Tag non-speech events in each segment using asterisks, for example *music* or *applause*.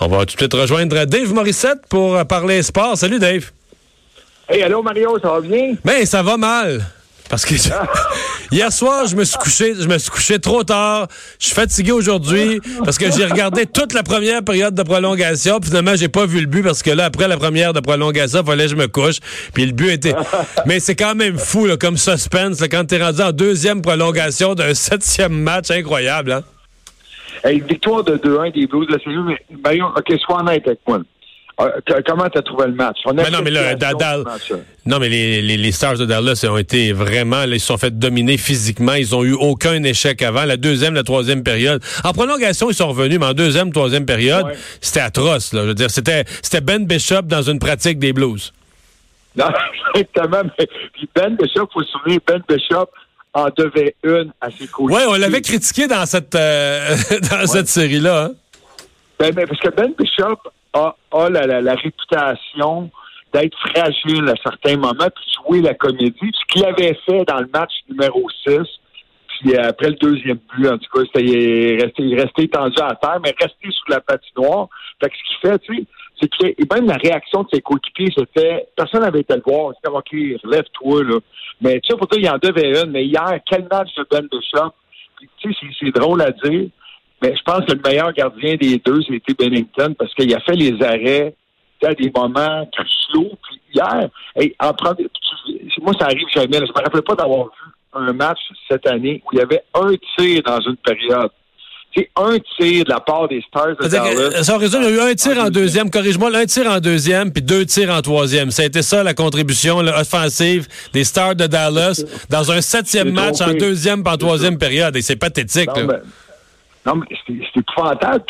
On va tout de suite rejoindre Dave Morissette pour parler sport. Salut Dave. Hey, allô Mario, ça va bien? Ben, ça va mal. Parce que *laughs* hier soir, je me suis couché, je me suis couché trop tard. Je suis fatigué aujourd'hui parce que j'ai regardé toute la première période de prolongation. Puis finalement, j'ai pas vu le but parce que là, après la première de prolongation, il fallait que je me couche. Puis le but était. *laughs* Mais c'est quand même fou, là, comme suspense, là, quand t'es rendu en deuxième prolongation d'un *laughs* septième match, incroyable, hein? Hey, victoire de 2-1 des Blues de la série. Mais, Mario, OK, sois honnête avec moi. Euh, comment tu as trouvé le match? On a mais non, mais là, Dadal, non, mais les, les, les, Stars de Dallas ont été vraiment, là, ils se sont fait dominer physiquement. Ils ont eu aucun échec avant. La deuxième, la troisième période. En prolongation, ils sont revenus, mais en deuxième, troisième période, c'était atroce. Là, je veux dire, c'était, c'était Ben Bishop dans une pratique des Blues. Non, *laughs* exactement. Mais, puis Ben Bishop, faut se souvenir, Ben Bishop en devait une à ses côtés. Oui, on l'avait critiqué dans cette, euh, *laughs* dans ouais. cette série-là. Hein? Ben, parce que Ben Bishop a, a la, la, la, réputation d'être fragile à certains moments, puis jouer la comédie. Ce qu'il avait fait dans le match numéro 6, puis après le deuxième but, en tout cas, il, restait, il restait tendu à terre, mais resté sous la patinoire. Fait que ce qu'il fait, tu sais, c'est que et même la réaction de ses coéquipiers, c'était personne n'avait été le voir. C'était OK, relève-toi, là. Mais tu sais, pour dire, il y en devait une. Mais hier, quel match de Ben Bishop. Tu sais, c'est drôle à dire, mais je pense que le meilleur gardien des deux, c'était Bennington, parce qu'il a fait les arrêts à des moments cruciaux. Puis hier, en moi, ça arrive jamais. Là, je me rappelle pas d'avoir vu un match cette année où il y avait un tir dans une période. C'est un tir de la part des Stars de Dallas. Ça résume, il y a eu un tir en deuxième, corrige-moi, un tir en deuxième, puis deux tirs en troisième. Ça a été ça, la contribution là, offensive des Stars de Dallas dans un septième match en deuxième puis en troisième période. Et c'est pathétique. Non, mais, non, mais c'est épouvantable.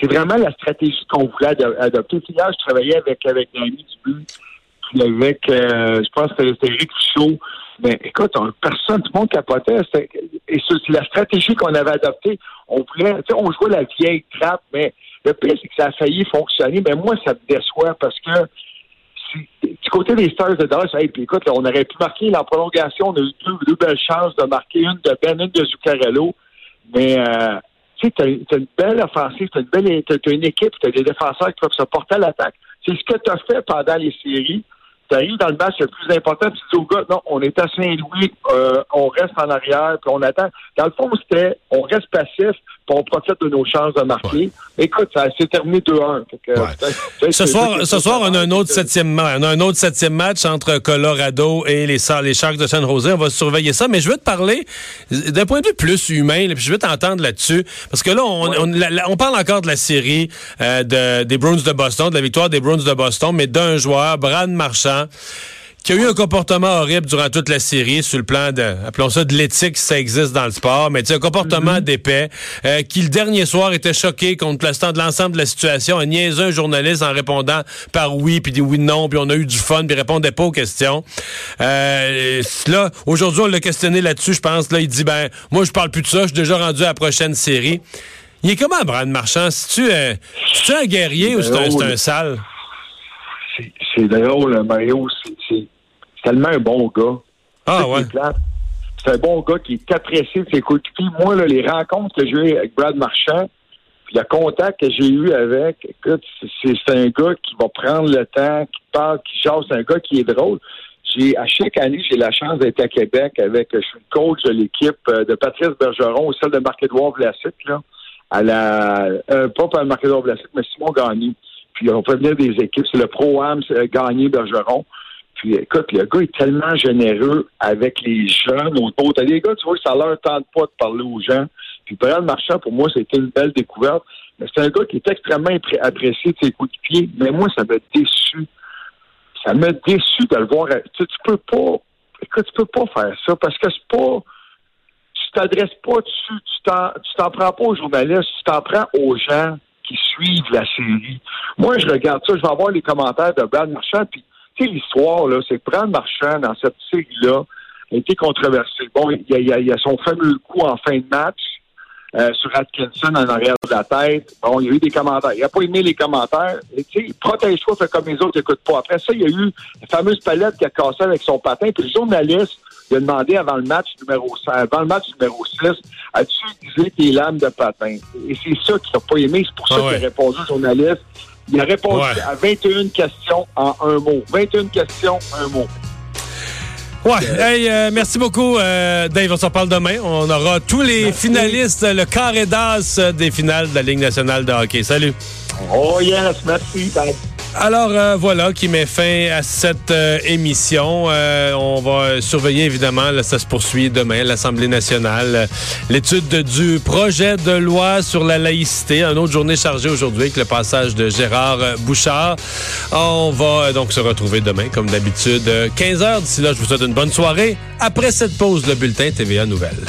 C'est vraiment la stratégie qu'on voulait adopter. Hier, je travaillais avec, avec un ami du but, puis avec, euh, je pense que c'était Eric Chaud. Mais écoute, on, personne, tout le monde capotait. Et c'est la stratégie qu'on avait adoptée. On voulait, tu on jouait la vieille trappe, mais le pire, c'est que ça a failli fonctionner. Mais moi, ça me déçoit parce que du côté des Stars de Dallas, écoute, là, on aurait pu marquer la prolongation. On a eu deux, belles chances de marquer une de Ben, une de Zuccarello. Mais euh, tu t'as une belle offensive, t'as une belle t'as une équipe, t'as des défenseurs qui peuvent se porter à l'attaque. C'est ce que tu as fait pendant les séries tu arrives dans le match le plus important, tu dis au gars, non, on est à Saint-Louis, euh, on reste en arrière, puis on attend. Dans le fond, c'était, on reste passif, puis on profite de nos chances de marquer. Ouais. Écoute, ça s'est terminé 2-1. Ouais. Ce soir, ce soir, on a un autre septième match. On a un autre septième match entre Colorado et les, les Sharks de San Jose. On va surveiller ça, mais je veux te parler d'un point de vue plus humain, puis je veux t'entendre là-dessus, parce que là, on, ouais. on, la, on, parle encore de la série euh, de, des Bruins de Boston, de la victoire des Bruins de Boston, mais d'un joueur, Brad Marchand, qui a eu un comportement horrible durant toute la série sur le plan de, appelons ça de l'éthique si ça existe dans le sport, mais tu sais, un comportement mm -hmm. d'épais, euh, qui le dernier soir était choqué contre l'instant de l'ensemble de la situation, a niaisé un journaliste en répondant par oui, puis dit oui, non, puis on a eu du fun, puis il répondait pas aux questions. Euh, là, aujourd'hui, on l'a questionné là-dessus, je pense, là, il dit, ben, moi, je parle plus de ça, je suis déjà rendu à la prochaine série. Il est comment, Brad Marchand? Si tu es, tu un guerrier ou c'est un, un sale? C'est drôle, Mario. C'est tellement un bon gars. Ah ouais. C'est un bon gars qui est apprécié de ses coéquipiers. Moi, là, les rencontres que j'ai eues avec Brad Marchand, puis le contact que j'ai eu avec, écoute, c'est un gars qui va prendre le temps, qui parle, qui chasse, c'est un gars qui est drôle. J'ai à chaque année, j'ai la chance d'être à Québec avec, je suis coach de l'équipe de Patrice Bergeron, ou celle de Marc-Édouard Vlasic, là, à la, euh, pas par Marc-Édouard Vlasic, mais Simon Gagné. Puis on peut venir des équipes. C'est le Pro-Am gagné Bergeron. Puis écoute, le gars est tellement généreux avec les jeunes autour. T'as des gars, tu vois, ça leur tente pas de parler aux gens. Puis Brad Marchand, pour moi, c'était une belle découverte. Mais c'est un gars qui est extrêmement apprécié de ses coups de pied. Mais moi, ça m'a déçu. Ça m'a déçu de le voir. Tu, tu peux pas. Écoute, tu peux pas faire ça parce que c'est pas. Tu t'adresses pas dessus. Tu t'en prends pas aux journalistes. Tu t'en prends aux gens qui suivent la série. Moi, je regarde ça, je vais avoir les commentaires de Brad Marchand, puis tu sais, l'histoire, là, c'est que Brad Marchand, dans cette série-là, a été controversé. Bon, il y, a, son fameux coup en fin de match euh, sur Atkinson en arrière de la tête. Bon, il y a eu des commentaires. Il n'a pas aimé les commentaires. Tu sais, protège-toi, fais comme les autres, écoute pas. Après ça, il y a eu la fameuse palette qui a cassé avec son patin, puis le journaliste il a demandé avant le match numéro 5, avant le match numéro 6, as-tu utilisé tes lames de patin? Et c'est ça qu'il n'a pas aimé. C'est pour ça Ah qu'il a répondu au journaliste. Il a répondu Ouais. à 21 questions en un mot. 21 questions, un mot. Ouais. Hey, euh, merci beaucoup, euh, Dave. On s'en parle demain. On aura tous les finalistes, le carré d'as des finales de la Ligue nationale de hockey. Salut. Oh yes, merci. Bye. Alors euh, voilà qui met fin à cette euh, émission. Euh, on va surveiller évidemment, ça se poursuit demain, l'Assemblée nationale, l'étude de- du projet de loi sur la laïcité. Une autre journée chargée aujourd'hui avec le passage de Gérard Bouchard. On va donc se retrouver demain comme d'habitude, euh, 15 heures. D'ici là, je vous souhaite une bonne soirée. Après cette pause, le bulletin TVA Nouvelles.